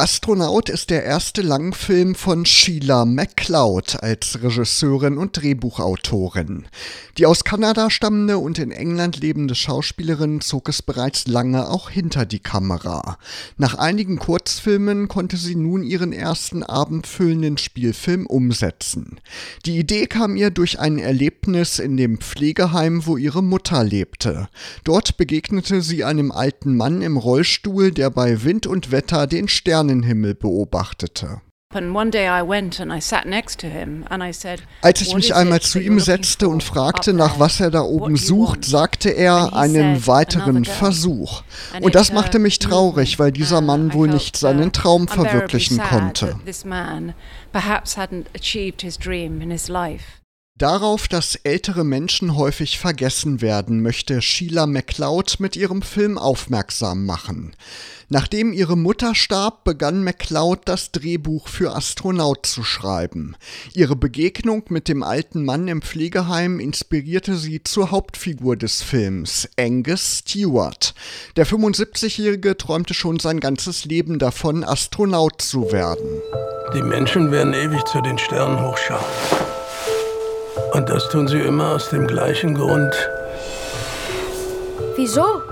Astronaut ist der erste Langfilm von Sheila MacLeod als Regisseurin und Drehbuchautorin. Die aus Kanada stammende und in England lebende Schauspielerin zog es bereits lange auch hinter die Kamera. Nach einigen Kurzfilmen konnte sie nun ihren ersten abendfüllenden Spielfilm umsetzen. Die Idee kam ihr durch ein Erlebnis in dem Pflegeheim, wo ihre Mutter lebte. Dort begegnete sie einem alten Mann im Rollstuhl, der bei Wind und Wetter den Stern Sternenhimmel beobachtete. Als ich mich einmal zu ihm setzte und fragte, nach was er da oben sucht, sagte er einen weiteren Versuch. Und das machte mich traurig, weil dieser Mann wohl nicht seinen Traum verwirklichen konnte. Darauf, dass ältere Menschen häufig vergessen werden, möchte Sheila MacLeod mit ihrem Film aufmerksam machen. Nachdem ihre Mutter starb, begann MacLeod das Drehbuch für Astronaut zu schreiben. Ihre Begegnung mit dem alten Mann im Pflegeheim inspirierte sie zur Hauptfigur des Films, Angus Stewart. Der 75-Jährige träumte schon sein ganzes Leben davon, Astronaut zu werden. Die Menschen werden ewig zu den Sternen hochschauen. Und das tun sie immer aus dem gleichen Grund. Wieso?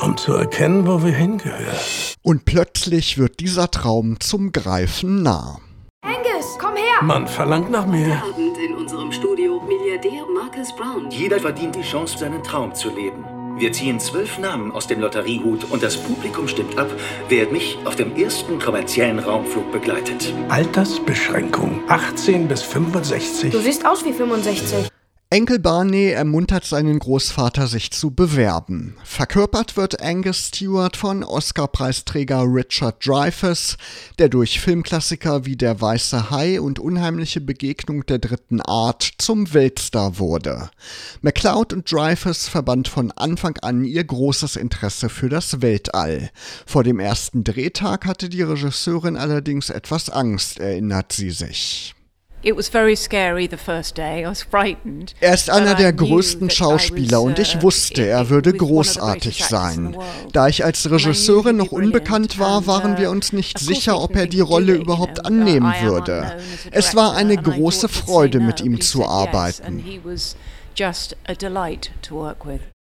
Um zu erkennen, wo wir hingehören. Und plötzlich wird dieser Traum zum Greifen nah. Angus, komm her! Man verlangt nach mir. Abend in unserem Studio Milliardär Marcus Brown. Jeder verdient die Chance, seinen Traum zu leben. Wir ziehen zwölf Namen aus dem Lotteriehut und das Publikum stimmt ab, wer mich auf dem ersten kommerziellen Raumflug begleitet. Altersbeschränkung 18 bis 65. Du siehst aus wie 65. Enkel Barney ermuntert seinen Großvater, sich zu bewerben. Verkörpert wird Angus Stewart von Oscar-Preisträger Richard Dreyfuss, der durch Filmklassiker wie Der Weiße Hai und Unheimliche Begegnung der dritten Art zum Weltstar wurde. McCloud und Dreyfuss verband von Anfang an ihr großes Interesse für das Weltall. Vor dem ersten Drehtag hatte die Regisseurin allerdings etwas Angst, erinnert sie sich. Er ist einer der größten Schauspieler und ich wusste, er würde großartig sein. Da ich als Regisseurin noch unbekannt war, waren wir uh, uns nicht sicher, ob er die Rolle überhaupt annehmen würde. Es war eine große Freude, mit ihm zu arbeiten.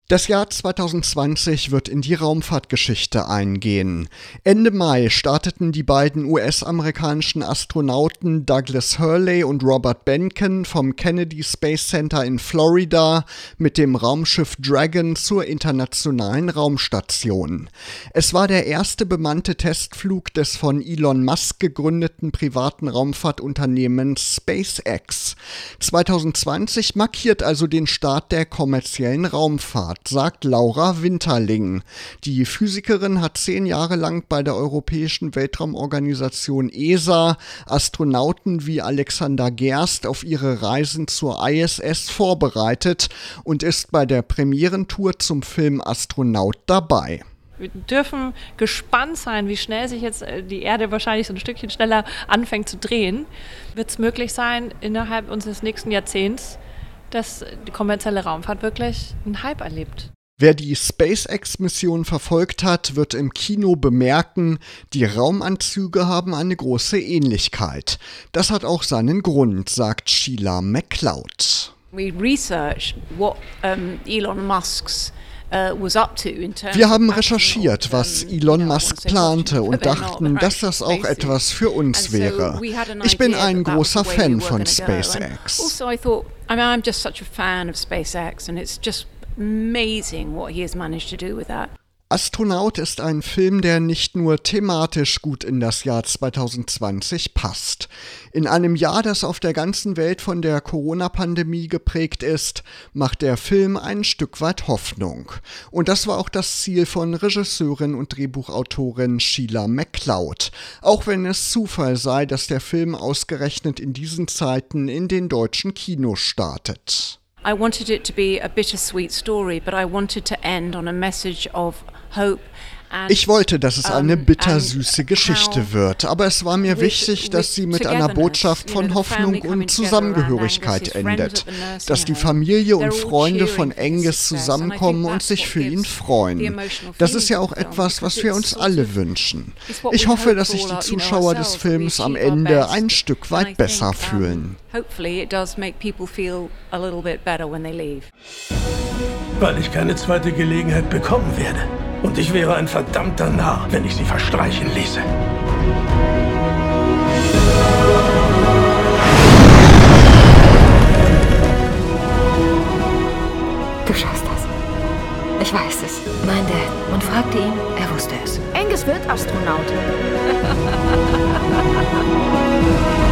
Das Jahr 2020 wird in die Raumfahrtgeschichte eingehen. Ende Mai starteten die beiden US-amerikanischen Astronauten Douglas Hurley und Robert Benken vom Kennedy Space Center in Florida mit dem Raumschiff Dragon zur internationalen Raumstation. Es war der erste bemannte Testflug des von Elon Musk gegründeten privaten Raumfahrtunternehmens SpaceX. 2020 markiert also den Start der kommerziellen Raumfahrt sagt Laura Winterling. Die Physikerin hat zehn Jahre lang bei der Europäischen Weltraumorganisation ESA Astronauten wie Alexander Gerst auf ihre Reisen zur ISS vorbereitet und ist bei der Premierentour zum Film Astronaut dabei. Wir dürfen gespannt sein, wie schnell sich jetzt äh, die Erde wahrscheinlich so ein Stückchen schneller anfängt zu drehen. Wird es möglich sein, innerhalb unseres nächsten Jahrzehnts dass die kommerzielle Raumfahrt wirklich einen Hype erlebt. Wer die SpaceX-Mission verfolgt hat, wird im Kino bemerken, die Raumanzüge haben eine große Ähnlichkeit. Das hat auch seinen Grund, sagt Sheila McCloud. We researched what um, Elon Musk's Wir haben recherchiert, was Elon Musk plante und dachten, dass das auch etwas für uns wäre. Ich bin ein großer Fan von SpaceX. Also I thought, I mean, I'm just such a fan of SpaceX and it's just amazing what he has managed to do with that. Astronaut ist ein Film, der nicht nur thematisch gut in das Jahr 2020 passt. In einem Jahr, das auf der ganzen Welt von der Corona-Pandemie geprägt ist, macht der Film ein Stück weit Hoffnung. Und das war auch das Ziel von Regisseurin und Drehbuchautorin Sheila MacLeod. Auch wenn es Zufall sei, dass der Film ausgerechnet in diesen Zeiten in den deutschen Kinos startet. I wanted it to be a bittersweet story, but I wanted to end on a message of hope Ich wollte, dass es eine bittersüße Geschichte wird, aber es war mir wichtig, dass sie mit einer Botschaft von Hoffnung und Zusammengehörigkeit endet, dass die Familie und Freunde von Angus zusammenkommen und sich für ihn freuen. Das ist ja auch etwas, was wir uns alle wünschen. Ich hoffe, dass sich die Zuschauer des Films am Ende ein Stück weit besser fühlen. Weil ich keine zweite Gelegenheit bekommen werde. Und ich wäre ein verdammter Narr, wenn ich sie verstreichen ließe. Du schaffst das. Ich weiß es. Mein Dad. Man fragte ihn, er wusste es. Angus wird Astronaut.